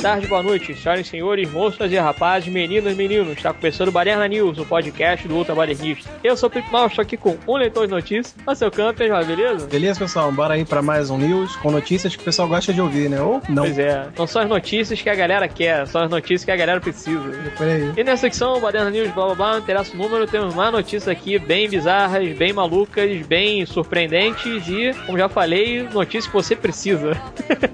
tarde, boa noite, senhoras e senhores, moças e rapazes, meninas e meninos. Está começando o Baderna News, o podcast do Ultra Badernista. Eu sou o Pipo Mal, estou aqui com um leitor de notícias. O seu camper, beleza? Beleza, pessoal? Bora aí para mais um news com notícias que o pessoal gosta de ouvir, né? Ou não. Pois é, não são as notícias que a galera quer, são as notícias que a galera precisa. Por aí. E nessa secção, Baderna News, blá blá blá, interessa o número, temos mais notícias aqui bem bizarras, bem malucas, bem surpreendentes e, como já falei, notícias que você precisa.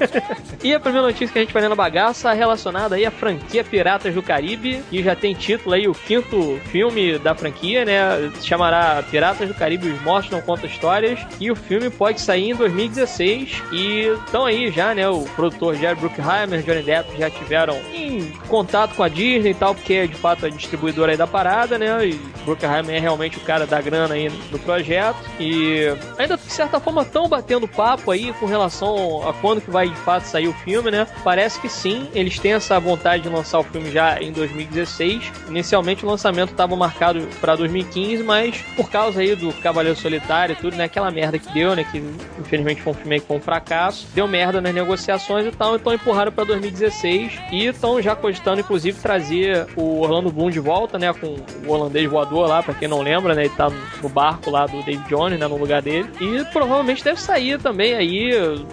e a primeira notícia que a gente vai ler na bagaça é relacionada aí à franquia Piratas do Caribe, que já tem título aí, o quinto filme da franquia, né? Se chamará Piratas do Caribe Os Mortos Não Contam Histórias. E o filme pode sair em 2016. E estão aí já, né? O produtor Jerry Bruckheimer, Johnny Depp já tiveram em contato com a Disney e tal, porque é de fato a distribuidora aí da parada, né? E Bruckheimer é realmente o cara da grana aí do projeto. E ainda de certa forma estão batendo papo aí com relação a quando que vai de fato sair o filme, né? Parece que sim, eles têm essa vontade de lançar o filme já em 2016. Inicialmente o lançamento estava marcado para 2015, mas por causa aí do Cavaleiro Solitário e tudo, né? Aquela merda que deu, né? Que infelizmente foi um filme que foi um fracasso. Deu merda nas negociações e tal, então empurraram para 2016 e estão já cogitando, inclusive, trazer o Orlando Bloom de volta, né? Com o holandês voador lá, para quem não lembra, né? Ele tá no barco lá do David Jones, né? No lugar dele. E provavelmente deve sair também aí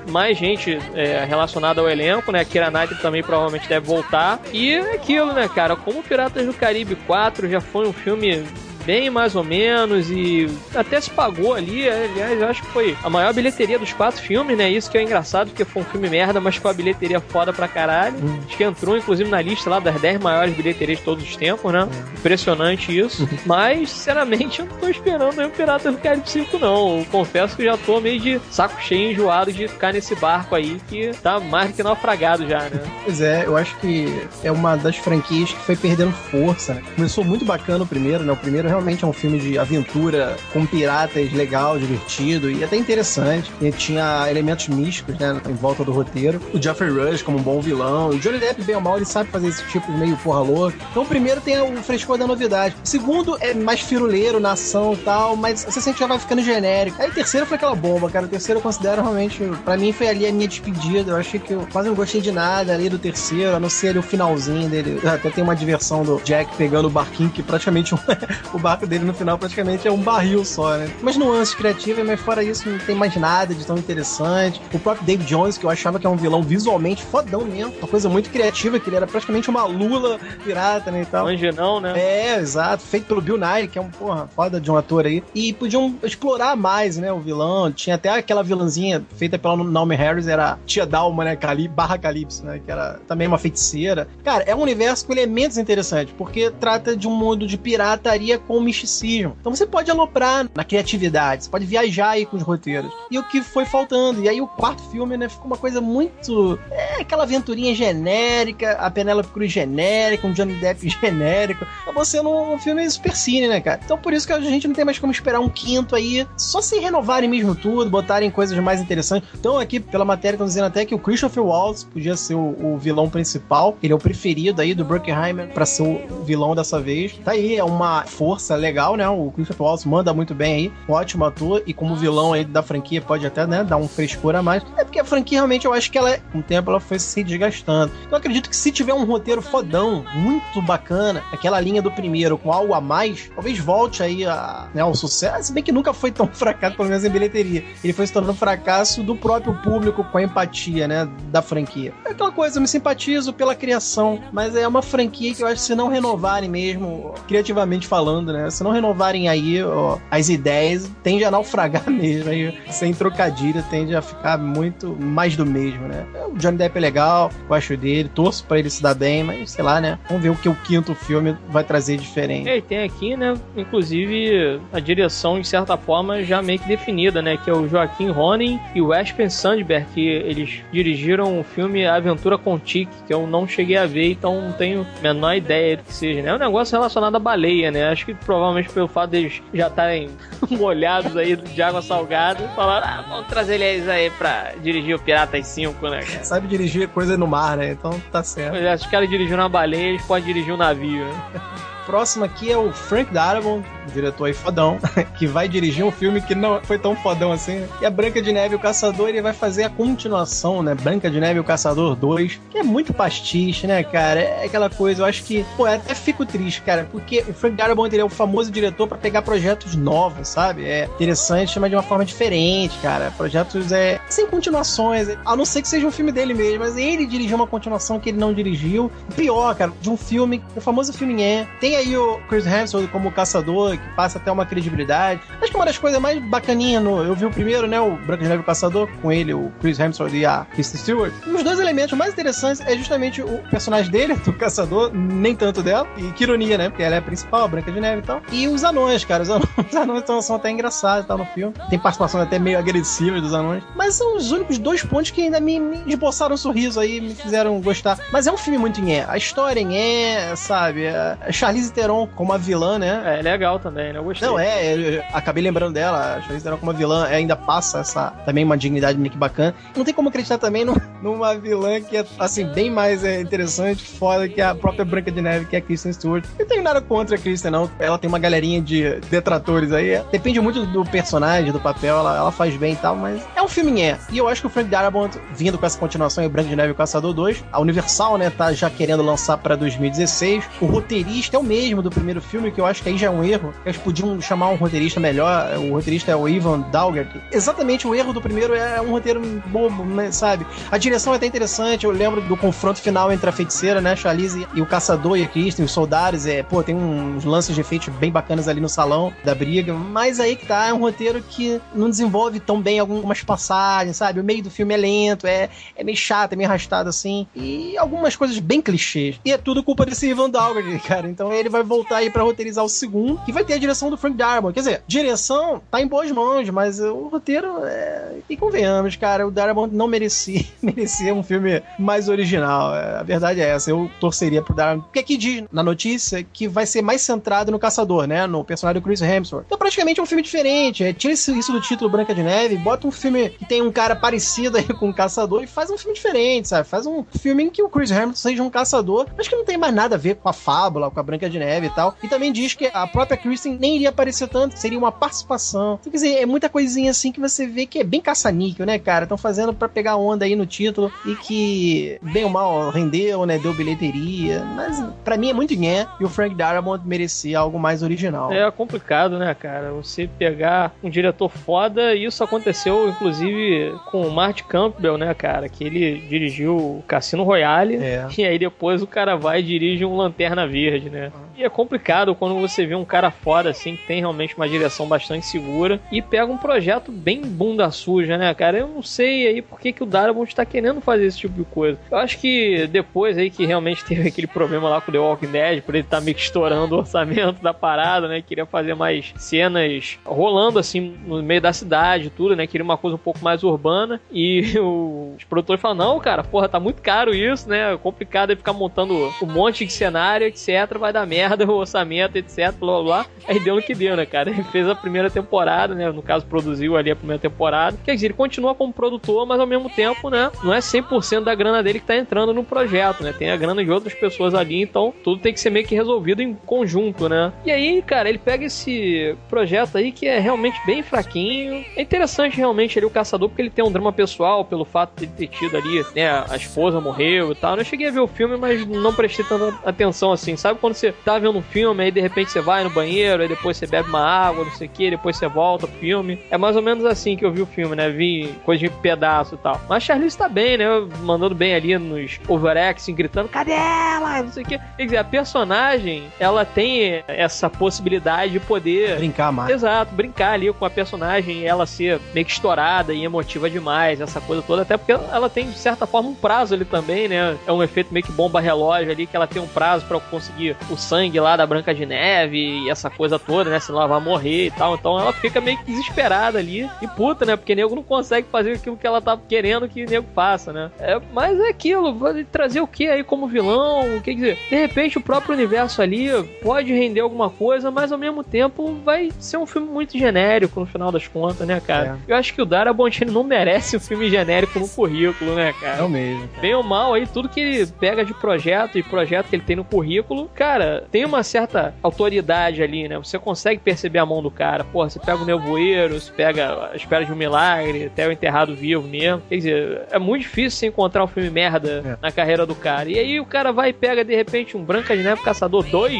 mais gente é, relacionada ao elenco, né? Kira Knightley também provavelmente deve voltar. E é aquilo, né, cara? Como Piratas do Caribe 4 já foi um filme bem mais ou menos e até se pagou ali. Aliás, eu acho que foi a maior bilheteria dos quatro filmes, né? Isso que é engraçado, porque foi um filme merda, mas com a bilheteria foda pra caralho. Hum. Acho que entrou, inclusive, na lista lá das 10 maiores bilheterias de todos os tempos, né? Hum. Impressionante isso. Uhum. mas, sinceramente, eu não tô esperando o Pirata do Caribe 5, não. Eu confesso que já tô meio de saco cheio, enjoado de ficar nesse barco aí que tá mais do que naufragado já, né? Pois é, eu acho que é uma das franquias que foi perdendo força, né? Começou muito bacana o primeiro, né? O primeiro realmente é um filme de aventura com piratas legal, divertido e até interessante. E tinha elementos místicos, né, em volta do roteiro. O Jeffrey Rush como um bom vilão. O Johnny Depp, bem ou mal, ele sabe fazer esse tipo meio porra louca. Então, o primeiro tem o frescor da novidade. O segundo é mais firuleiro na ação e tal, mas você sente que já vai ficando genérico. Aí o terceiro foi aquela bomba, cara. O terceiro eu considero realmente, para mim foi ali a minha despedida. Eu achei que eu quase não gostei de nada ali do terceiro, a não ser ali o finalzinho dele. Até tem uma diversão do Jack pegando o barquinho, que praticamente o barco dele no final praticamente é um barril só, né? Mas nuances criativas, mas fora isso não tem mais nada de tão interessante. O próprio Dave Jones, que eu achava que é um vilão visualmente fodão mesmo, uma coisa muito criativa, que ele era praticamente uma lula pirata, né, e tal. Angelão, né? É, exato. Feito pelo Bill Nye, que é um, porra, foda de um ator aí. E podiam explorar mais, né, o vilão. Tinha até aquela vilãzinha feita pela Naomi Harris, era Tia Dalma, né, Cali, barra Calypso, né, que era também uma feiticeira. Cara, é um universo com elementos interessantes, porque trata de um mundo de pirataria com misticismo misticismo. Então você pode aloprar na criatividade, você pode viajar aí com os roteiros. E o que foi faltando. E aí o quarto filme, né, ficou uma coisa muito. É aquela aventurinha genérica, a Penélope Cruz genérica, um Johnny Depp genérico. Acabou sendo um filme super cine, né, cara? Então por isso que a gente não tem mais como esperar um quinto aí. Só se renovarem mesmo tudo, botarem coisas mais interessantes. Então aqui, pela matéria, estão dizendo até que o Christopher Waltz podia ser o, o vilão principal. Ele é o preferido aí do Bruckheimer para ser o vilão dessa vez. Tá aí, é uma força legal legal, né? O Christopher Waltz manda muito bem aí, um ótimo ator, e como vilão aí da franquia pode até, né, dar um frescor a mais. É porque a franquia realmente eu acho que ela, com o tempo, ela foi se desgastando. Eu acredito que se tiver um roteiro fodão, muito bacana, aquela linha do primeiro com algo a mais, talvez volte aí a, né, ao sucesso, se bem que nunca foi tão fracasso, pelo menos em bilheteria. Ele foi se tornando fracasso do próprio público com a empatia, né, da franquia. É aquela coisa, eu me simpatizo pela criação, mas é uma franquia que eu acho que se não renovarem mesmo, criativamente falando, né, se não renovarem aí ó, as ideias, tende a naufragar mesmo. Aí, sem trocadilho, tende a ficar muito mais do mesmo, né? O Johnny Depp é legal, gosto dele, torço pra ele se dar bem, mas sei lá, né? Vamos ver o que o quinto filme vai trazer diferente. É, e tem aqui, né? Inclusive, a direção, de certa forma, já meio que definida, né? Que é o Joaquim Ronin e o Espen Sandberg, que eles dirigiram o filme Aventura com Tic, que eu não cheguei a ver, então não tenho a menor ideia do que seja, né? É um negócio relacionado à baleia, né? Acho que provavelmente pelo fato deles já estarem molhados aí de água salgada, falaram, ah, vamos trazer eles aí pra dirigir o Piratas 5, né, cara? Sabe dirigir coisa no mar, né? Então tá certo. É, se os caras dirigirem uma baleia, eles podem dirigir um navio, né? próximo aqui é o Frank Darabont, diretor aí fodão, que vai dirigir um filme que não foi tão fodão assim, que é Branca de Neve e o Caçador, e ele vai fazer a continuação, né? Branca de Neve e o Caçador 2, que é muito pastiche, né, cara? É aquela coisa, eu acho que, pô, até fico triste, cara, porque o Frank Darabont ele é o famoso diretor para pegar projetos novos, sabe? É interessante, mas de uma forma diferente, cara. Projetos é sem continuações, a não ser que seja um filme dele mesmo, mas ele dirigiu uma continuação que ele não dirigiu. Pior, cara, de um filme, o famoso filme é. Tem aí o Chris Hemsworth como caçador, que passa até uma credibilidade. Acho que uma das coisas mais bacaninhas, no, eu vi o primeiro, né, o Branca de Neve o Caçador, com ele, o Chris Hemsworth e a Kristen Stewart. Um dos dois elementos mais interessantes é justamente o personagem dele, do caçador, nem tanto dela, e que ironia, né, porque ela é a principal, a Branca de Neve e tal. E os anões, cara, os anões, os anões são, são até engraçados e tal no filme. Tem participação até meio agressiva dos anões. Mas são os únicos dois pontos que ainda me, me esboçaram um sorriso aí, me fizeram gostar. Mas é um filme muito em A história em é, sabe? A Charlize Theron como a vilã, né? É legal também, né? Eu gostei. Não, é, acabei lembrando dela. A Charlize Theron como a vilã ainda passa essa também uma dignidade meio que bacana. Não tem como acreditar também no, numa vilã que é, assim, bem mais é, interessante, foda que a própria Branca de Neve, que é a Kristen Stewart. Não tenho nada contra a Kristen, não. Ela tem uma galerinha de detratores aí. Depende muito do personagem, do papel, ela, ela faz bem e tal, mas é um filme é. E eu acho que o Frank Darabont, vindo com essa continuação em Branca de Neve e o Caçador 2, a Universal, né, tá já querendo lançar pra 2016. O roteirista é o mesmo do primeiro filme, que eu acho que aí já é um erro. Eles podiam chamar um roteirista melhor. O roteirista é o Ivan Daugert. Exatamente o erro do primeiro é um roteiro bobo, né, sabe? A direção é até interessante. Eu lembro do confronto final entre a feiticeira, né, Charlize e o caçador e a Kristen, os soldados. É, pô, tem uns lances de efeitos bem bacanas ali no salão da briga. Mas aí que tá, é um roteiro que não desenvolve tão bem algumas passagens, sabe? O meio do filme é lento, é, é meio chato, é meio arrastado assim. E algumas coisas bem clichês. E é tudo culpa desse Ivan Dalgard, cara. Então ele vai voltar aí para roteirizar o segundo, que vai ter a direção do Frank Darabont. Quer dizer, direção tá em boas mãos, mas o roteiro é... E convenhamos, cara, o Darabont não merecia, merecia um filme mais original. É, a verdade é essa, eu torceria pro Darabont. Porque aqui diz na notícia que vai ser mais centrado no caçador, né? No personagem do Chris Hemsworth. Então praticamente é um filme diferente. É, tira isso do título Branca de Neve, bota um filme que tem um cara parecido aí com um caçador e faz um filme diferente, sabe? Faz um filme em que o Chris Hemsworth seja um caçador, mas que não tem mais nada a ver com a fábula, com a Branca de Neve e tal. E também diz que a própria Kristen nem iria aparecer tanto, seria uma participação. Então, quer dizer, é muita coisinha assim que você vê que é bem caça-níquel, né, cara? Estão fazendo para pegar onda aí no título e que, bem ou mal, rendeu, né? Deu bilheteria. Mas para mim é muito nhé e o Frank Darabont merecia algo mais original. É complicado, né, cara? Você pegar um diretor foda, e isso aconteceu, inclusive, com o Martin Campbell, né, cara? Que ele dirigiu Cassino Royale. É. E aí depois o cara vai e dirige um Lanterna Verde, né? E é complicado quando você vê um cara foda assim, que tem realmente uma direção bastante segura e pega um projeto bem bunda suja, né, cara? Eu não sei aí por que, que o Darabont está querendo fazer esse tipo de coisa. Eu acho que depois aí que realmente teve aquele problema lá com The Walking Dead, por ele estar tá meio que estourando o orçamento da parada, né? Queria fazer mais cenas rolando assim no meio da cidade, tudo, né? Queria uma coisa um pouco mais urbana. E o, os produtores falam: não, cara, porra, tá muito caro isso, né? É complicado aí ficar montando um monte de cenário, etc. Vai dar merda o orçamento, etc. Blá blá blá. Aí deu no que deu, né, cara? Ele fez a primeira temporada, né? No caso, produziu ali a primeira temporada. Quer dizer, ele continua como produtor, mas ao mesmo tempo, né? Não é 100% da grana dele que tá entrando no projeto, né? Tem a grana de outras pessoas ali, então tudo tem que ser meio que resolvido em conjunto, né? E aí, cara, ele pega esse projeto aí que é realmente bem fraquinho. É interessante realmente ele o caçador, porque ele tem um drama pessoal pelo fato de ter tido ali, né? A esposa morreu e tal. Eu cheguei a ver o filme, mas não prestei tanta atenção assim. Sabe quando você tá vendo um filme, aí de repente você vai no banheiro, aí depois você bebe uma água, não sei o que, depois você volta pro filme. É mais ou menos assim que eu vi o filme, né? Vi coisa de pedaço e tal. Mas Charlize tá bem, né? Mandando bem ali nos overacting, gritando, cadê ela? Não sei o que. Quer dizer, a personagem, ela tem essa possibilidade de poder... Brincar mais. Exato, brincar ali com a personagem, ela ser meio que estourada e emotiva demais, essa coisa toda. Até porque ela tem, de certa forma, um prazo ali também, né? É um efeito meio que bomba relógio ali, que ela tem um prazo para conseguir o sangue lá da Branca de Neve e essa coisa toda, né? Senão ela vai morrer e tal. Então ela fica meio que desesperada ali e puta, né? Porque nego não consegue fazer aquilo que ela tá querendo que nego faça, né? É, mas é aquilo, vai trazer o que aí como vilão? Quer dizer, de repente o próprio universo ali pode render alguma coisa, mas ao mesmo tempo vai ser um filme muito genérico no final das contas, né, cara? É. Eu acho que o Dara Bontini não merece um filme genérico no currículo, né, cara? É o mesmo. Cara. Bem ou mal aí, tudo que ele pega de projeto e projeto que ele tem no currículo, cara, tem uma certa autoridade ali, né? Você consegue perceber a mão do cara. Porra, você pega o nevoeiro, você pega a espera de um milagre, até o enterrado vivo mesmo. Quer dizer, é muito difícil você encontrar um filme merda é. na carreira do cara. E aí o cara vai e pega de repente um Branca de Neve Caçador 2,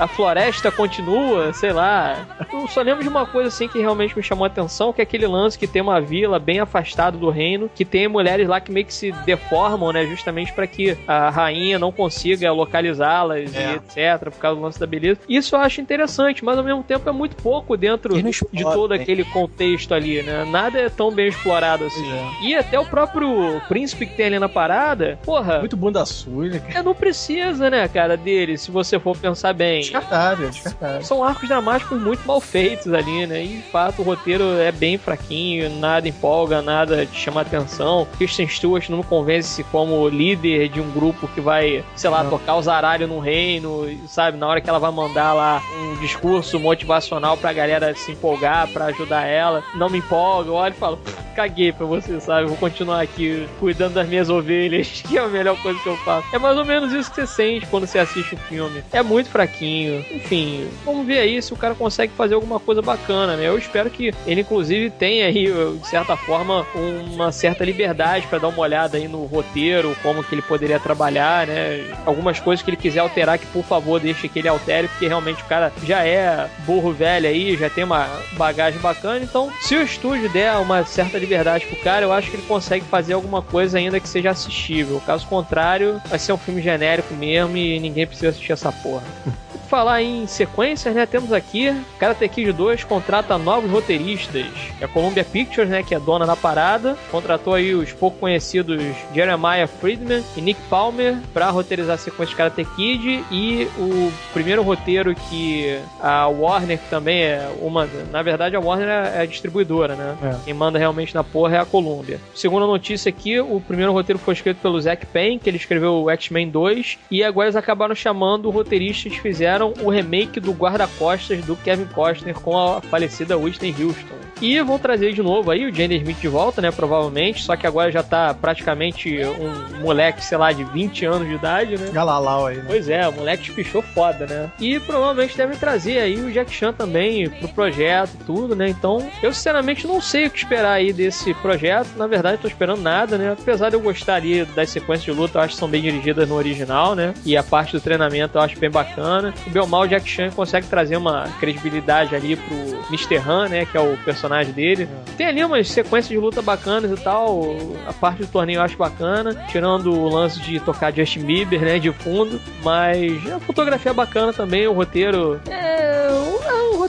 a floresta continua, sei lá. Eu só lembro de uma coisa assim que realmente me chamou a atenção, que é aquele lance que tem uma vila bem afastada do reino, que tem mulheres lá que meio que se deformam, né? Justamente para que a rainha não consiga localizá-las é. e etc, por causa do lance da beleza. Isso eu acho interessante, mas ao mesmo tempo é muito pouco dentro de todo aquele contexto ali, né? Nada é tão bem explorado assim. É. E até o próprio príncipe que tem ali na parada, porra. Muito bunda suja. Cara. É, não precisa, né, cara, dele, se você for pensar bem. Descartável, descartável. São arcos dramáticos muito mal feitos ali, né? E de fato o roteiro é bem fraquinho, nada empolga, nada te chama atenção. Kristen Stewart não me convence como líder de um grupo que vai, sei lá, não. tocar o zaralho num reino, sabe? Na hora que ela vai mandar lá um discurso motivacional pra galera se empolgar, pra ajudar ela, não me empolga, eu olho e falo, caguei pra você, sabe? Vou continuar aqui cuidando das minhas ovelhas, que é a melhor coisa que eu faço. É mais ou menos isso que você sente quando você assiste o filme. É muito fraquinho. Enfim, vamos ver aí se o cara consegue fazer alguma coisa bacana, né? Eu espero que ele, inclusive, tenha aí, de certa forma, uma certa liberdade para dar uma olhada aí no roteiro, como que ele poderia trabalhar, né? Algumas coisas que ele quiser alterar, que por favor deixe que ele altere, porque realmente o cara já é burro velho aí, já tem uma bagagem bacana. Então, se o estúdio der uma certa liberdade pro cara, eu acho que ele consegue fazer alguma coisa ainda que seja assistível. Caso contrário, vai ser um filme genérico mesmo e ninguém precisa assistir essa porra. falar em sequências, né? Temos aqui Karate Kid 2 contrata novos roteiristas. É a Columbia Pictures, né? Que é dona da parada. Contratou aí os pouco conhecidos Jeremiah Friedman e Nick Palmer para roteirizar a sequência de Karate Kid. E o primeiro roteiro que a Warner, que também é uma. Na verdade, a Warner é a distribuidora, né? É. Quem manda realmente na porra é a Columbia. Segunda notícia aqui: o primeiro roteiro foi escrito pelo Zack Payne, que ele escreveu o X-Men 2. E agora eles acabaram chamando o roteirista que fizeram fizeram o remake do Guarda-Costas do Kevin Costner com a falecida Whitney Houston. E vão trazer de novo aí o Jaden Smith de volta, né? Provavelmente. Só que agora já tá praticamente um moleque, sei lá, de 20 anos de idade, né? Galalau aí, né? Pois é, o moleque espichou foda, né? E provavelmente devem trazer aí o Jack Chan também pro projeto tudo, né? Então, eu sinceramente não sei o que esperar aí desse projeto. Na verdade, tô esperando nada, né? Apesar de eu gostar ali das sequências de luta, eu acho que são bem dirigidas no original, né? E a parte do treinamento eu acho bem bacana. O Belmal Jack Chan consegue trazer uma credibilidade ali pro Mr. Han, né? Que é o personagem personagem dele. Tem ali umas sequências de luta bacanas e tal. A parte do torneio eu acho bacana, tirando o lance de tocar Justin Bieber, né, de fundo. Mas a fotografia é bacana também, o roteiro é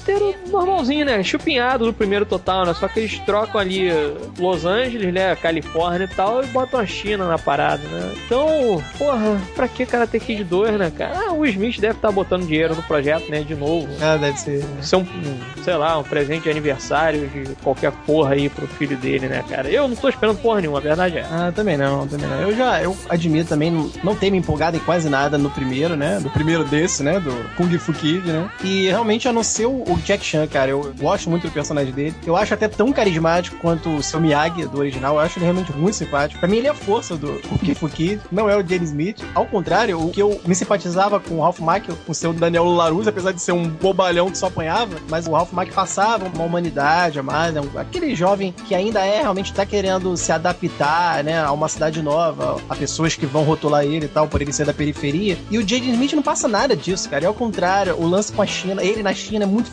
roteiro normalzinho, né? Chupinhado do primeiro total, né? Só que eles trocam ali Los Angeles, né? Califórnia e tal, e botam a China na parada, né? Então, porra, pra que Karate Kid 2, né, cara? Ah, o Smith deve estar tá botando dinheiro no projeto, né? De novo. Ah, deve ser. Isso é um, sei lá, um presente de aniversário de qualquer porra aí pro filho dele, né, cara? Eu não tô esperando porra nenhuma, a verdade é. Ah, também não, também não. Eu já, eu admito também não, não ter me empolgado em quase nada no primeiro, né? Do primeiro desse, né? Do Kung Fu Kid, né? E realmente, a não ser o, o Jack Chan, cara, eu gosto muito do personagem dele. Eu acho até tão carismático quanto o seu Miyagi do original. Eu acho ele realmente muito simpático. Pra mim, ele é a força do Kung Fu Kid, não é o James Smith. Ao contrário, o que eu me simpatizava com o Ralph Macchio, com o seu Daniel Larus, apesar de ser um bobalhão que só apanhava, mas o Ralph Macchio passava uma humanidade a mais, né? aquele jovem que ainda é realmente tá querendo se adaptar, né, a uma cidade nova, a pessoas que vão rotular ele e tal, por ele ser da periferia. E o Jaden Smith não passa nada disso, cara. É ao contrário, o lance com a China, ele na China é muito.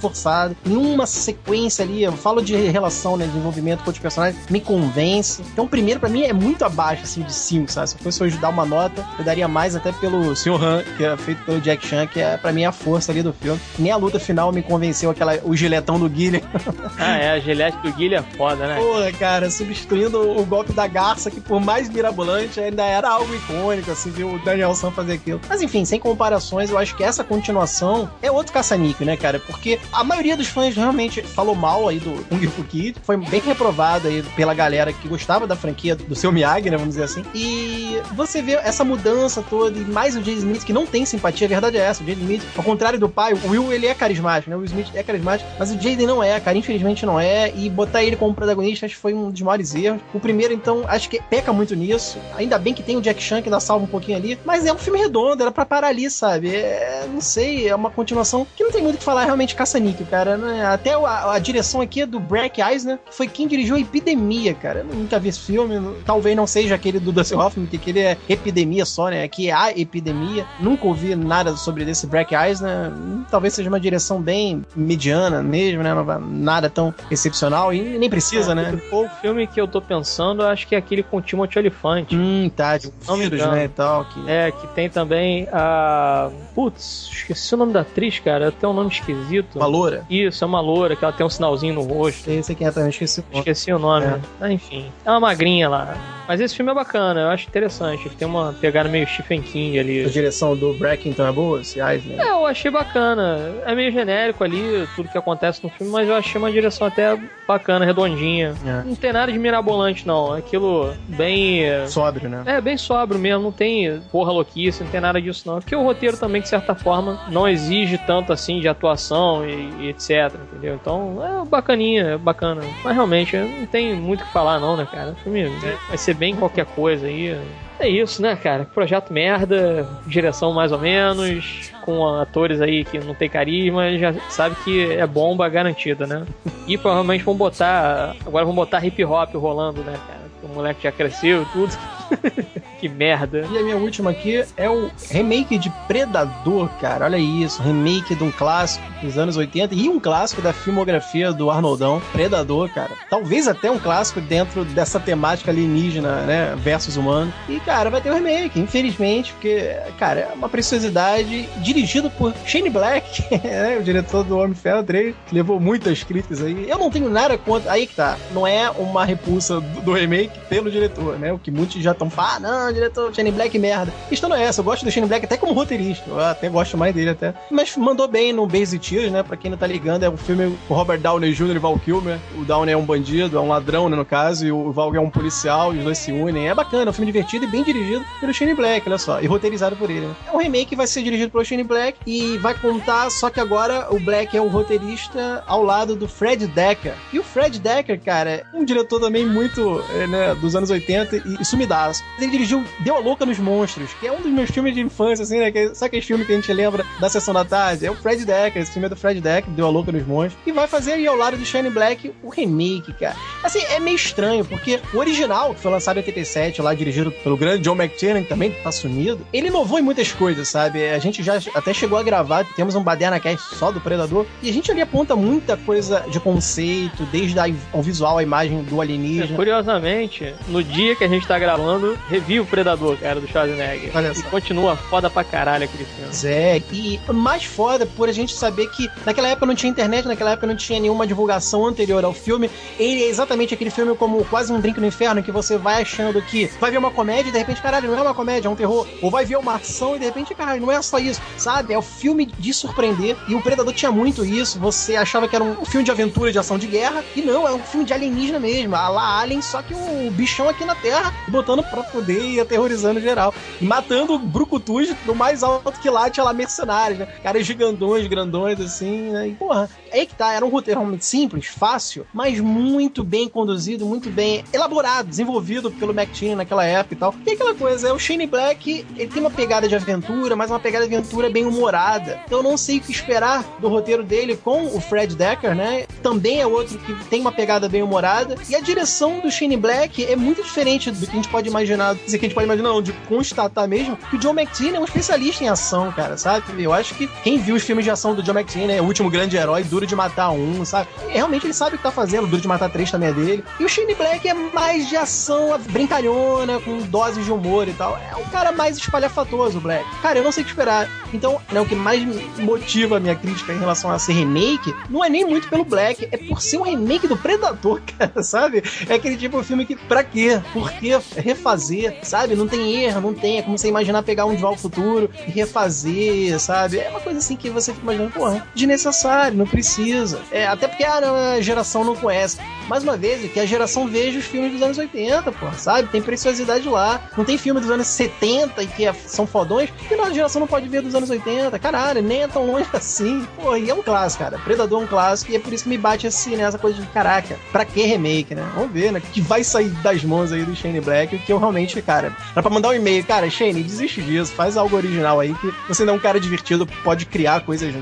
Nenhuma sequência ali, eu falo de relação, né, de envolvimento com outros personagens, me convence. Então, o primeiro, para mim, é muito abaixo, assim, de 5, sabe? Se fosse hoje dar uma nota, eu daria mais até pelo Sr. Han, que é feito pelo Jack Chan, que é, para mim, a força ali do filme. Nem a luta final me convenceu, aquela, o giletão do Guilherme. ah, é, a gilete do Guilherme é foda, né? Porra, cara, substituindo o golpe da garça, que por mais mirabolante, ainda era algo icônico, assim, viu o Daniel San fazer aquilo. Mas enfim, sem comparações, eu acho que essa continuação é outro caça-níquel, né, cara? Porque a a maioria dos fãs realmente falou mal aí do Kung Fu Kid. Foi bem reprovado aí pela galera que gostava da franquia do seu Miyagi, né? Vamos dizer assim. E você vê essa mudança toda e mais o Jay Smith que não tem simpatia. A verdade é essa. O Jay Smith, ao contrário do pai, o Will ele é carismático, né? O Will Smith é carismático, mas o Jaden não é, cara. Infelizmente não é. E botar ele como protagonista acho que foi um dos maiores erros. O primeiro, então, acho que peca muito nisso. Ainda bem que tem o Jack Chan que ainda salva um pouquinho ali. Mas é um filme redondo, era pra parar ali, sabe? É, não sei, é uma continuação que não tem muito o que falar, realmente caça-níquel, cara. Né? Até a, a, direção aqui é do Breck Eisner, que foi quem dirigiu a Epidemia, cara. Eu nunca vi esse filme. Talvez não seja aquele do Dustin Hoffman, que aquele é Epidemia só, né? Aqui é a Epidemia. Nunca ouvi nada sobre esse Breck Eisner. Talvez seja uma direção bem mediana mesmo, né? Nada tão excepcional e nem precisa, é, né? O filme que eu tô pensando, acho que é aquele com Timothy Olyphant. Hum, tá. De vírus, né? E tal. Que... É, que tem também a. Putz, esqueci o nome da atriz, cara. Tem um nome esquisito. Uma loura? Isso, é uma loura, que ela tem um sinalzinho no rosto. Esse aqui é também, esqueci o nome. Esqueci o nome. É. Ah, enfim. É uma magrinha lá. Mas esse filme é bacana, eu acho interessante. Tem uma pegada meio Stephen King ali. A direção do então é boa, esse Eisner? É, eu achei bacana. É meio genérico ali, tudo que acontece no filme, mas eu achei uma direção até bacana, redondinha. É. Não tem nada de mirabolante, não. Aquilo bem. Sóbrio, né? É, bem sóbrio mesmo. Não tem porra louquice, não tem nada disso, não. Porque o roteiro também, de certa forma, não exige tanto assim de atuação e, e etc. Entendeu? Então, é bacaninha, é bacana. Mas realmente, não tem muito o que falar, não, né, cara? O vai ser bem qualquer coisa aí. É isso, né, cara? Projeto merda, direção mais ou menos, com atores aí que não tem carisma, já sabe que é bomba garantida, né? E provavelmente vão botar. Agora vão botar hip hop rolando, né, cara? O moleque já cresceu tudo. que merda. E a minha última aqui é o remake de Predador, cara. Olha isso, remake de um clássico dos anos 80 e um clássico da filmografia do Arnoldão, Predador, cara. Talvez até um clássico dentro dessa temática alienígena, né, versus humano. E, cara, vai ter um remake, infelizmente, porque, cara, é uma preciosidade dirigido por Shane Black, né, o diretor do Homem-Ferro 3, que levou muitas críticas aí. Eu não tenho nada contra... Aí que tá, não é uma repulsa do, do remake pelo diretor, né, o que muitos já estão falando, ah, não, diretor Shane Black merda. Questão não é essa, eu gosto do Shane Black até como roteirista, eu até gosto mais dele até. Mas mandou bem no Base Tears, né, pra quem não tá ligando, é um filme com Robert Downey Jr. e Val Kilmer. O Downey é um bandido, é um ladrão, né, no caso, e o Val é um policial, e os dois se unem. É bacana, é um filme divertido e bem dirigido pelo Shane Black, olha só, e roteirizado por ele. Né? É um remake que vai ser dirigido pelo Shane Black e vai contar, só que agora o Black é o roteirista ao lado do Fred Decker. E o Fred Decker, cara, é um diretor também muito, é, né, dos anos 80 e, e sumidaço. Ele dirigiu Deu a Louca nos Monstros, que é um dos meus filmes de infância, assim, né? Que, sabe aquele filme que a gente lembra da Sessão da Tarde? É o Fred Decker, esse filme é do Fred Decker, Deu a Louca nos Monstros. E vai fazer aí ao lado do Shane Black o remake, cara. Assim, é meio estranho, porque o original, que foi lançado em 87, lá dirigido pelo grande John McTiernan, que também tá sumido, ele inovou em muitas coisas, sabe? A gente já até chegou a gravar, temos um Baderna Cast só do Predador, e a gente ali aponta muita coisa de conceito, desde o visual, a imagem do alienígena. É, curiosamente, no dia que a gente tá gravando, revi o Predador, cara, do Schwarzenegger. Olha só. E continua foda pra caralho aquele filme. Zé, e mais foda por a gente saber que naquela época não tinha internet, naquela época não tinha nenhuma divulgação anterior ao filme. Ele é exatamente aquele filme como quase um drink no inferno, que você vai achando que vai ver uma comédia e de repente, caralho, não é uma comédia, é um terror. Ou vai ver uma ação e de repente, caralho, não é só isso, sabe? É o filme de surpreender. E o Predador tinha muito isso. Você achava que era um filme de aventura, de ação de guerra. E não, é um filme de alienígena mesmo. A lá Alien, só que o bichão aqui na Terra, botando pra poder e aterrorizando geral. E matando brucutus do mais alto que lá tinha lá mercenários, né? Caras gigandões, grandões, assim, né? E, porra, aí que tá, era um roteiro realmente simples, fácil, mas muito bem conduzido, muito bem elaborado, desenvolvido pelo McTinney naquela época e tal. E aquela coisa, é o Shane Black, ele tem uma pegada de aventura, mas uma pegada de aventura bem humorada. Então eu não sei o que esperar do roteiro dele com o Fred Decker, né? Também é outro que tem uma pegada bem humorada. E a direção do Shane Black é muito diferente do que a gente pode imaginar, dizer que a gente pode imaginar, não, de constatar mesmo que o John McTierney é um especialista em ação, cara, sabe? Eu acho que quem viu os filmes de ação do John McTierney, é o último grande herói, Duro de Matar um, sabe? Realmente ele sabe o que tá fazendo, Duro de Matar três também é dele. E o Shane Black é mais de ação brincalhona, com doses de humor e tal. É um cara mais espalhafatoso, Black. Cara, eu não sei o que esperar. Então, né, o que mais motiva a minha crítica em relação a ser remake não é nem muito pelo Black, é por ser um remake do Predador, cara, sabe? É aquele tipo de filme que, pra quê? Por que refazer? sabe? Não tem erro, não tem. É como você imaginar pegar um de ao futuro e refazer, sabe? É uma coisa assim que você fica imaginando, porra, desnecessário, não precisa. É, até porque a geração não conhece. Mais uma vez, que a geração veja os filmes dos anos 80, porra, sabe? Tem preciosidade lá. Não tem filme dos anos 70 e que é, são fodões, que a geração não pode ver dos anos 80. Caralho, nem é tão longe assim. Porra, e é um clássico, cara. Predador é um clássico e é por isso que me bate assim, né? Essa coisa de caraca, pra que remake, né? Vamos ver, né? Que vai sair das mãos aí do Shane Black, que eu realmente, cara, era pra mandar um e-mail, cara, Shane, desiste disso, faz algo original aí, que você não é um cara divertido, pode criar coisas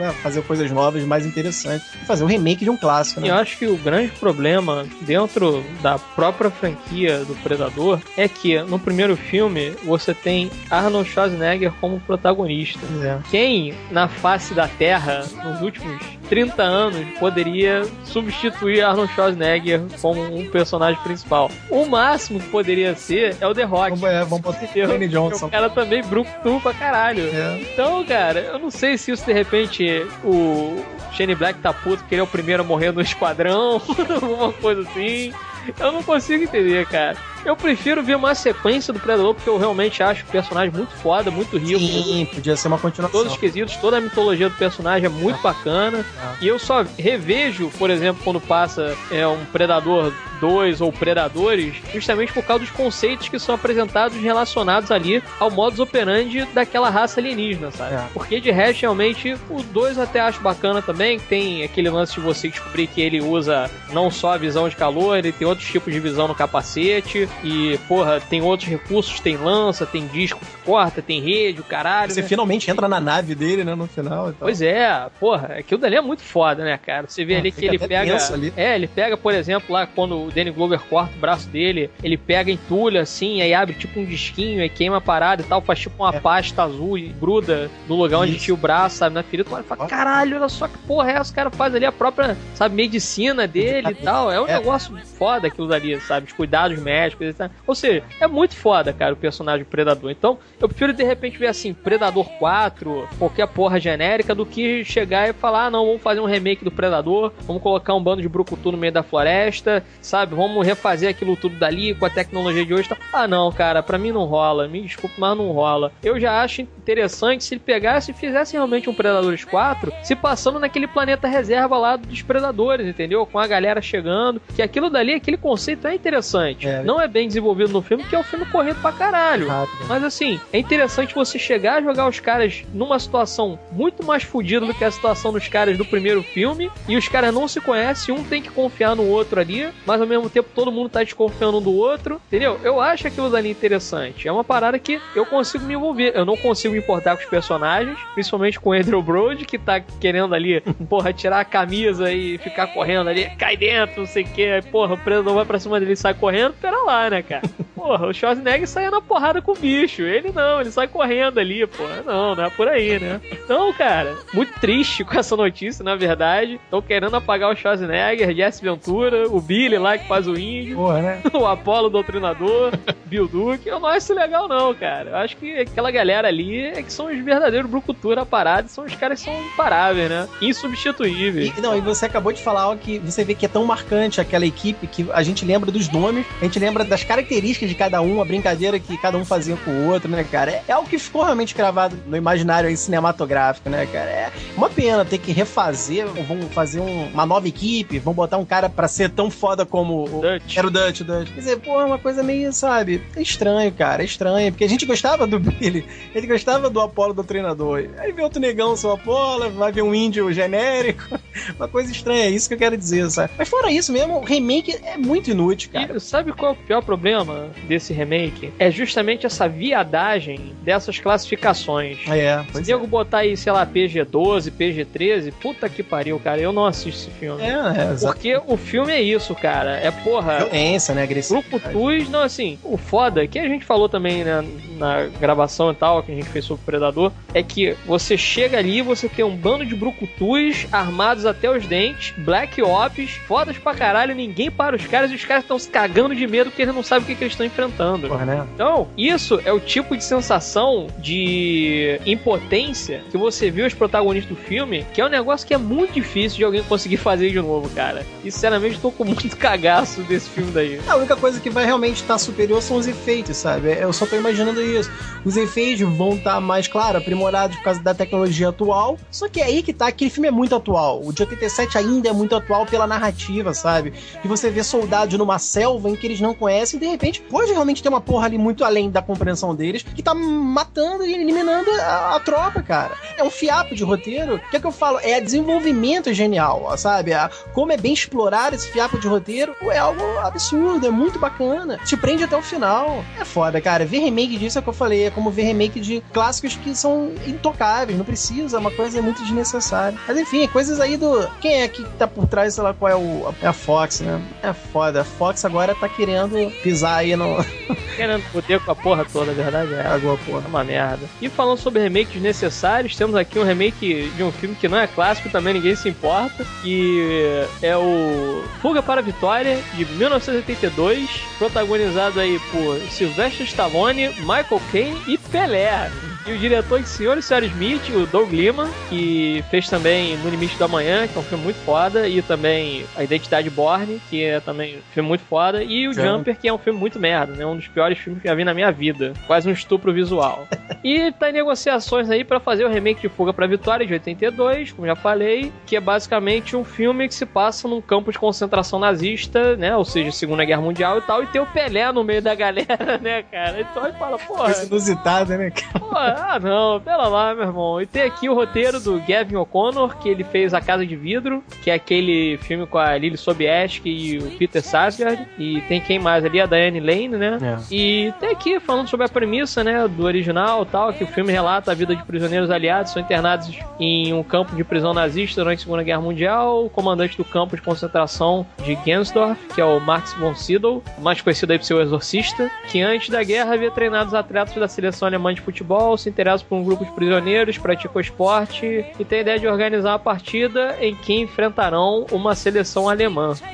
né, fazer coisas novas, mais interessantes. Fazer um remake de um clássico, né? Eu acho que o grande problema dentro da própria franquia do Predador é que no primeiro filme você tem Arnold Schwarzenegger como protagonista. É. Quem na face da Terra, nos últimos 30 anos, poderia substituir Arnold Schwarzenegger como um personagem principal? O máximo que poderia ser é o The Rock. Vamos, é, vamos botar o Johnson. O cara também brucutu pra caralho. É. Então, cara, eu não sei se isso de repente o Shane Black tá puto que ele é o primeiro a morrer no esquadrão, alguma coisa assim. Eu não consigo entender, cara. Eu prefiro ver uma sequência do Predador, porque eu realmente acho o personagem muito foda, muito rico. Sim, podia ser uma continuação. Todos os quesitos, toda a mitologia do personagem é muito é. bacana. É. E eu só revejo, por exemplo, quando passa é, um Predador 2 ou Predadores, justamente por causa dos conceitos que são apresentados relacionados ali ao modus operandi daquela raça alienígena, sabe? É. Porque de resto, realmente, o 2 até acho bacana também, tem aquele lance de você descobrir que ele usa não só a visão de calor, ele tem outros tipos de visão no capacete, e, porra, tem outros recursos, tem lança, tem disco que corta, tem rede, o caralho. Você né? finalmente entra na nave dele, né, no final. Pois é, porra, aquilo dali é muito foda, né, cara? Você vê ah, ali que ele pega. É, ele pega, por exemplo, lá quando o Danny Glover corta o braço dele, ele pega, entulha assim, aí abre tipo um disquinho, aí queima a parada e tal, faz tipo uma é. pasta azul e gruda no lugar Isso. onde tinha o braço, sabe, na ferida. Tu fala, caralho, olha só que porra é essa, o cara faz ali a própria, sabe, medicina dele e tal. É um é. negócio foda aquilo dali, sabe? Os cuidados médicos tal. Ou seja, é muito foda, cara, o personagem Predador. Então, eu prefiro de repente ver assim, Predador 4, qualquer porra genérica, do que chegar e falar, ah, não, vamos fazer um remake do Predador, vamos colocar um bando de brucutu no meio da floresta, sabe? Vamos refazer aquilo tudo dali com a tecnologia de hoje. Tá? Ah, não, cara, pra mim não rola. Me desculpe, mas não rola. Eu já acho interessante se ele pegasse e fizesse realmente um Predadores 4, se passando naquele planeta reserva lá dos Predadores, entendeu? Com a galera chegando, que aquilo dali, aquele conceito é interessante. É. Não é bem desenvolvido no filme, que é um filme corrido pra caralho. Rápido. Mas assim, é interessante você chegar a jogar os caras numa situação muito mais fodida do que a situação dos caras do primeiro filme, e os caras não se conhecem, um tem que confiar no outro ali, mas ao mesmo tempo todo mundo tá desconfiando um do outro, entendeu? Eu acho aquilo dali interessante. É uma parada que eu consigo me envolver. Eu não consigo me importar com os personagens, principalmente com o Andrew Brody, que tá querendo ali, porra, tirar a camisa e ficar correndo ali, cai dentro, não sei o que, porra, o predador vai pra cima dele e sai correndo, pera lá, né, cara? Porra, o Schwarzenegger saia na porrada com o bicho. Ele não, ele sai correndo ali, porra. Não, não é por aí, né? Então, cara, muito triste com essa notícia, na verdade. Estão querendo apagar o Schwarzenegger, Jesse Ventura, o Billy lá que faz o índio. Porra, né? o Apollo Doutrinador, Bill Duke. Eu não acho isso legal, não, cara. Eu acho que aquela galera ali é que são os verdadeiros brucutura parados, são os caras que são imparáveis, né? Insubstituíveis. E, não, e você acabou de falar que você vê que é tão marcante aquela equipe que a gente lembra dos nomes, a gente lembra das características de cada um, a brincadeira que cada um fazia com o outro, né, cara? É, é algo que ficou realmente gravado no imaginário aí, cinematográfico, né, cara? É uma pena ter que refazer, vão fazer um, uma nova equipe, vão botar um cara pra ser tão foda como o, Dutch. era o Dutch, o Dutch. Quer dizer, pô, é uma coisa meio, sabe? É estranho, cara, é estranho, porque a gente gostava do Billy, ele gostava do Apolo do treinador. Aí vê outro negão, seu Apolo, vai ver um índio genérico, uma coisa estranha, é isso que eu quero dizer, sabe? Mas fora isso mesmo, o remake é muito inútil, cara. E sabe qual é o pior problema desse remake? É justamente essa viadagem dessas classificações. É, pois Se é. botar aí, sei lá, PG-12, PG-13, puta que pariu, cara, eu não assisto esse filme. É, é, Porque o filme é isso, cara. É porra. Violência, né? Agressividade. Grupo Tuz, não, assim, o foda, que a gente falou também, né, na gravação e tal, que a gente fez sobre o Predador, é que você chega ali você tem um bando de brucutus armados armados até os dentes, Black Ops, fodas pra caralho, ninguém para os caras e os caras estão se cagando de medo porque eles não sabem o que, que eles estão enfrentando. Porra, né? Então, isso é o tipo de sensação de impotência que você viu os protagonistas do filme, que é um negócio que é muito difícil de alguém conseguir fazer de novo, cara. E sinceramente, tô com muito cagaço desse filme daí. A única coisa que vai realmente estar superior são os efeitos, sabe? Eu só tô imaginando isso. Os efeitos vão estar mais, claro, aprimorados por causa da tecnologia atual. Só que é aí que tá, aquele filme é muito atual. O de 87 ainda é muito atual pela narrativa, sabe? De você ver soldados numa selva em que eles não conhecem e de repente pode realmente ter uma porra ali muito além da compreensão deles que tá matando e eliminando a, a tropa, cara. É um fiapo de roteiro. O que é que eu falo? É desenvolvimento genial, sabe? A, como é bem explorar esse fiapo de roteiro é algo absurdo, é muito bacana. Te prende até o final. É foda, cara. Ver remake disso é o que eu falei. É como ver remake de clássicos que são intocáveis. Não precisa, é uma coisa muito desnecessária. Mas enfim, coisas aí do. Quem é que tá por trás, sei lá qual é o. É a Fox, né? É foda. A Fox agora tá querendo pisar aí no. Querendo poder com a porra toda, a verdade é. Água, porra. É uma merda. E falando sobre remakes necessários, temos aqui um remake de um filme que não é clássico, também ninguém se importa. Que é o Fuga para a Vitória, de 1982, protagonizado aí por Sylvester Stallone, Michael Caine e Pelé. E o diretor de Senhor e Senhora Smith, o Doug Liman, que fez também No Limite da Manhã, que é um filme muito foda, e também A Identidade Borne, que é também um filme muito foda, e o Jumper, que é um filme muito merda, né? Um dos piores filmes que já vi na minha vida. Quase um estupro visual. e tá em negociações aí para fazer o remake de Fuga pra Vitória, de 82, como já falei, que é basicamente um filme que se passa num campo de concentração nazista, né? Ou seja, Segunda Guerra Mundial e tal, e tem o Pelé no meio da galera, né, cara? Então ele fala, porra. Coisa inusitada, né, cara? Porra, ah, não, pera lá, meu irmão. E tem aqui o roteiro do Gavin O'Connor, que ele fez A Casa de Vidro, que é aquele filme com a Lily Sobieski e o Peter Sarsgaard. E tem quem mais ali? A Diane Lane, né? É. E tem aqui falando sobre a premissa, né, do original tal, que o filme relata a vida de prisioneiros aliados são internados em um campo de prisão nazista durante a Segunda Guerra Mundial. O comandante do campo de concentração de Gensdorf, que é o Max von Sydow, mais conhecido aí por seu exorcista, que antes da guerra havia treinado os atletas da seleção alemã de futebol, se interessa por um grupo de prisioneiros, pratica o esporte e tem a ideia de organizar uma partida em que enfrentarão uma seleção alemã.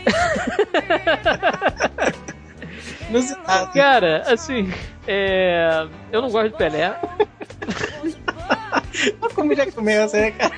Cara, assim, é... eu não gosto de Pelé. Como já começa, né, cara?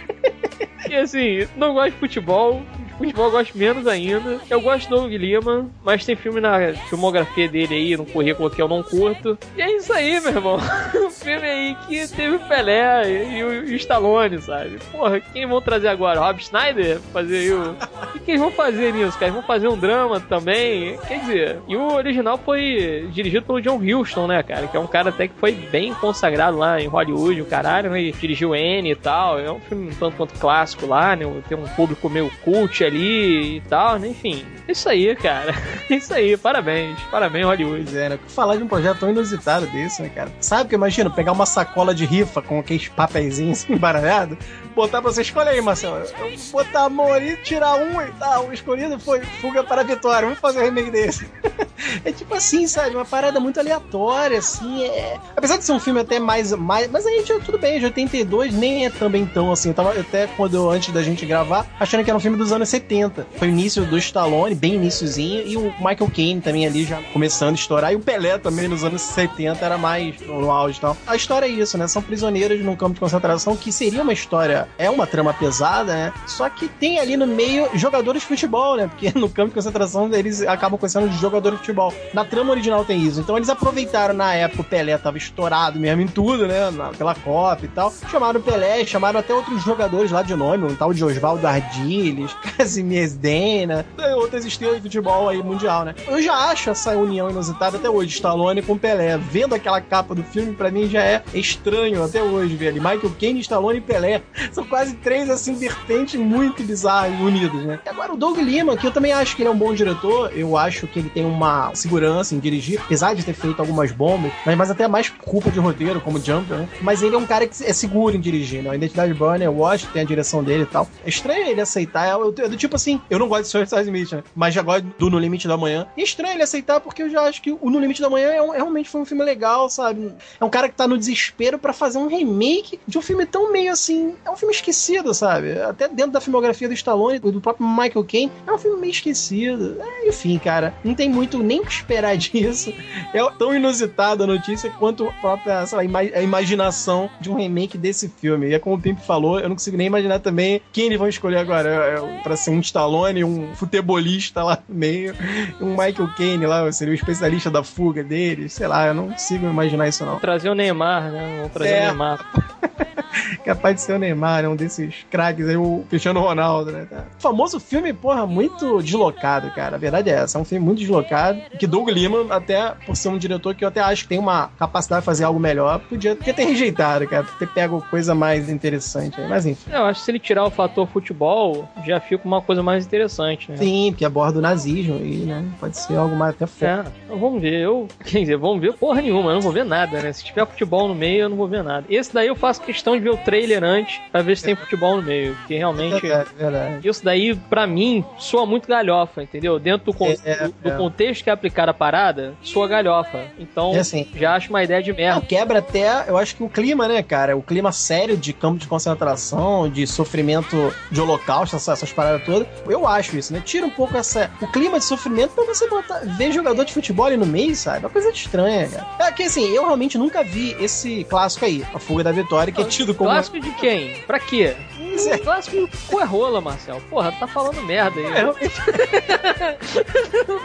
E assim, não gosto de futebol, Futebol eu gosto menos ainda. Eu gosto do Doug Lima, mas tem filme na filmografia dele aí, no currículo que eu não curto. E é isso aí, meu irmão. um filme aí que teve o Pelé e o, e o Stallone, sabe? Porra, quem vão trazer agora? Rob Schneider? Fazer aí o. O que eles vão fazer nisso, cara? Eles vão fazer um drama também? Quer dizer, e o original foi dirigido pelo John Huston, né, cara? Que é um cara até que foi bem consagrado lá em Hollywood, o caralho, né? E dirigiu N e tal. É um filme um tanto quanto clássico lá, né? Tem um público meio cult ali e tal, né? Enfim. Isso aí, cara. Isso aí, parabéns. Parabéns, Hollywood. É, né? Falar de um projeto tão inusitado desse, né, cara? Sabe o que eu imagino? Pegar uma sacola de rifa com aqueles papeizinhos embaralhados, botar pra você, escolhe aí, Marcelo. Eu vou botar a mão ali, tirar um e tal. O escolhido foi Fuga para a Vitória. Vamos fazer um remake desse. é tipo assim, sabe? Uma parada muito aleatória, assim. É... Apesar de ser um filme até mais. mais mas aí, tudo bem, de 82 nem é também tão assim. Eu tava até quando antes da gente gravar, achando que era um filme dos anos 70. Foi o início do Stallone, bem iníciozinho, e o Michael Caine também ali já começando a estourar. E o Pelé também nos anos 70 era mais no auge e tal. A história é isso, né? São prisioneiros num campo de concentração que seria uma história. É uma trama pesada, né? Só que tem ali no meio jogadores de futebol, né? Porque no campo de concentração eles acabam conhecendo jogadores de futebol. Na trama original tem isso. Então eles aproveitaram na época o Pelé tava estourado mesmo em tudo, né? Na, pela Copa e tal. Chamaram o Pelé, chamaram até outros jogadores lá de nome, um tal de Oswaldo Ardiles, Casimir Dena, outras estrelas de futebol aí mundial, né? Eu já acho essa união inusitada até hoje, Stallone com Pelé. Vendo aquela capa do filme, para mim já é estranho até hoje ver ali. Michael Caine, Stallone e Pelé. São quase três, assim, vertentes muito bizarras unidos, né? E agora o Doug Lima, que eu também acho que ele é um bom diretor, eu acho que ele tem uma segurança em dirigir, apesar de ter feito algumas bombas, mas, mas até mais culpa de roteiro, como Jumper, né? Mas ele é um cara que é seguro em dirigir, né? A Identidade Burner, eu gosto, tem a direção dele e tal. É estranho ele aceitar, é, é do tipo assim, eu não gosto de Sr. Smith, né? Mas já gosto do No Limite da Manhã. E é estranho ele aceitar, porque eu já acho que o No Limite da Manhã é um, realmente foi um filme legal, sabe? É um cara que tá no desespero para fazer um remake de um filme tão meio assim. É um filme esquecido, sabe? Até dentro da filmografia do Stallone e do próprio Michael Caine, é um filme meio esquecido. É, enfim, cara, não tem muito nem o que esperar disso. É tão inusitada a notícia quanto a própria, lá, a imaginação de um remake desse filme. E é como o Pimp falou, eu não consigo nem imaginar também quem eles vão escolher agora. É, é, pra ser um Stallone, um futebolista lá no meio, um Michael Caine lá, seria o especialista da fuga deles, sei lá, eu não consigo imaginar isso não. Trazer o Neymar, né? Vamos trazer é. o Neymar. Capaz de ser o Neymar, né? um desses craques aí, o Cristiano Ronaldo, né? O famoso filme, porra, muito deslocado, cara. A verdade é essa. É um filme muito deslocado. Que Doug Liman, até por ser um diretor que eu até acho que tem uma capacidade de fazer algo melhor, podia, podia ter rejeitado, cara. Ter pego coisa mais interessante aí. Mas enfim. Eu acho que se ele tirar o fator futebol, já fica uma coisa mais interessante, né? Sim, porque aborda o nazismo aí, né? Pode ser algo mais até forte. É, vamos ver. Eu, quer dizer, vamos ver porra nenhuma. Eu não vou ver nada, né? Se tiver futebol no meio, eu não vou ver nada. Esse daí eu faço questão de ver o trailer antes pra ver se tem futebol no meio. Porque realmente. É verdade. Isso daí, pra mim, soa muito galhofa, entendeu? Dentro do, con é, do, do é. contexto que é aplicado a parada, soa galhofa. Então, é assim, já acho uma ideia de merda. Não, quebra até, eu acho que o clima, né, cara? O clima sério de campo de concentração, de sofrimento de holocausto, essas, essas paradas todas. Eu acho isso, né? Tira um pouco essa, o clima de sofrimento pra você botar, ver jogador de futebol ali no meio, sabe? É uma coisa estranha, cara. É que assim, eu realmente nunca vi esse clássico aí, A Fuga da Vitória, que é tido como. Clássico de quem? Pra quê? É clássico cu é rola, Marcel. Porra, tá falando merda aí. É,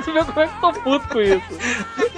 tu vê como é que eu tô puto com isso.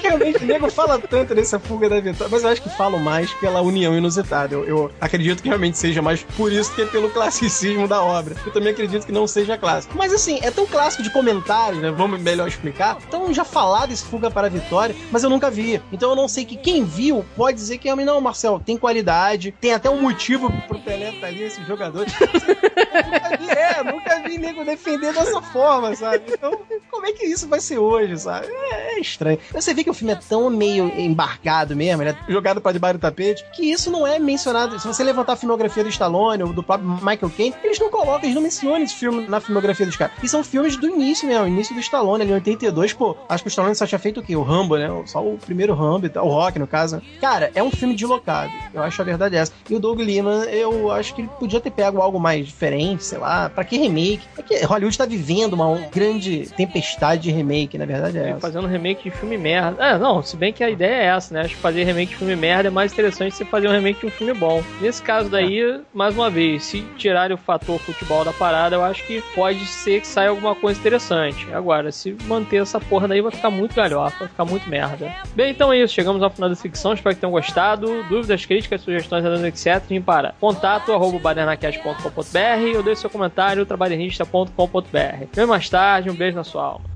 Realmente, o nego fala tanto dessa fuga da vitória, mas eu acho que falo mais pela união inusitada. Eu, eu, acredito que realmente seja mais por isso que é pelo classicismo da obra. Eu também acredito que não seja clássico. Mas assim, é tão clássico de comentários, né? Vamos melhor explicar. Então já falar desse Fuga para a Vitória, mas eu nunca vi. Então eu não sei que quem viu pode dizer que realmente, não, Marcel, tem qualidade, tem até um motivo pro Pelé estar tá ali, esse jogador. Nunca vi, é, nunca vi nego defender dessa forma, sabe? Então, como é que isso vai ser hoje, sabe? É, é estranho. Você vê que o filme é tão meio embargado mesmo, ele é jogado para debaixo do tapete, que isso não é mencionado. Se você levantar a filmografia do Stallone ou do próprio Michael Caine, eles não colocam, eles não mencionam esse filme na filmografia dos caras. E são filmes do início mesmo, início do Stallone, ali em 82, pô, acho que o Stallone só tinha feito o quê? O Rambo, né? Só o primeiro Rambo, o Rock, no caso. Cara, é um filme deslocado. Eu acho a verdade é essa. E o Doug Liman, eu acho que ele podia ter pego algo mais diferente, sei lá, pra que remake? É que Hollywood tá vivendo uma grande tempestade de remake, na verdade é, é Fazendo remake de filme merda. É, não, se bem que a ideia é essa, né? Acho que fazer remake de filme merda é mais interessante você fazer um remake de um filme bom. Nesse caso daí, é. mais uma vez, se tirarem o fator futebol da parada, eu acho que pode ser que saia alguma coisa interessante. Agora, se manter essa porra daí, vai ficar muito galhofa, vai ficar muito merda. Bem, então é isso. Chegamos ao final da ficção. Espero que tenham gostado. Dúvidas, críticas, sugestões, etc. para contato arroba ou deixe seu comentário trabalhista.com.br. Vem mais tarde. Um beijo na sua alma.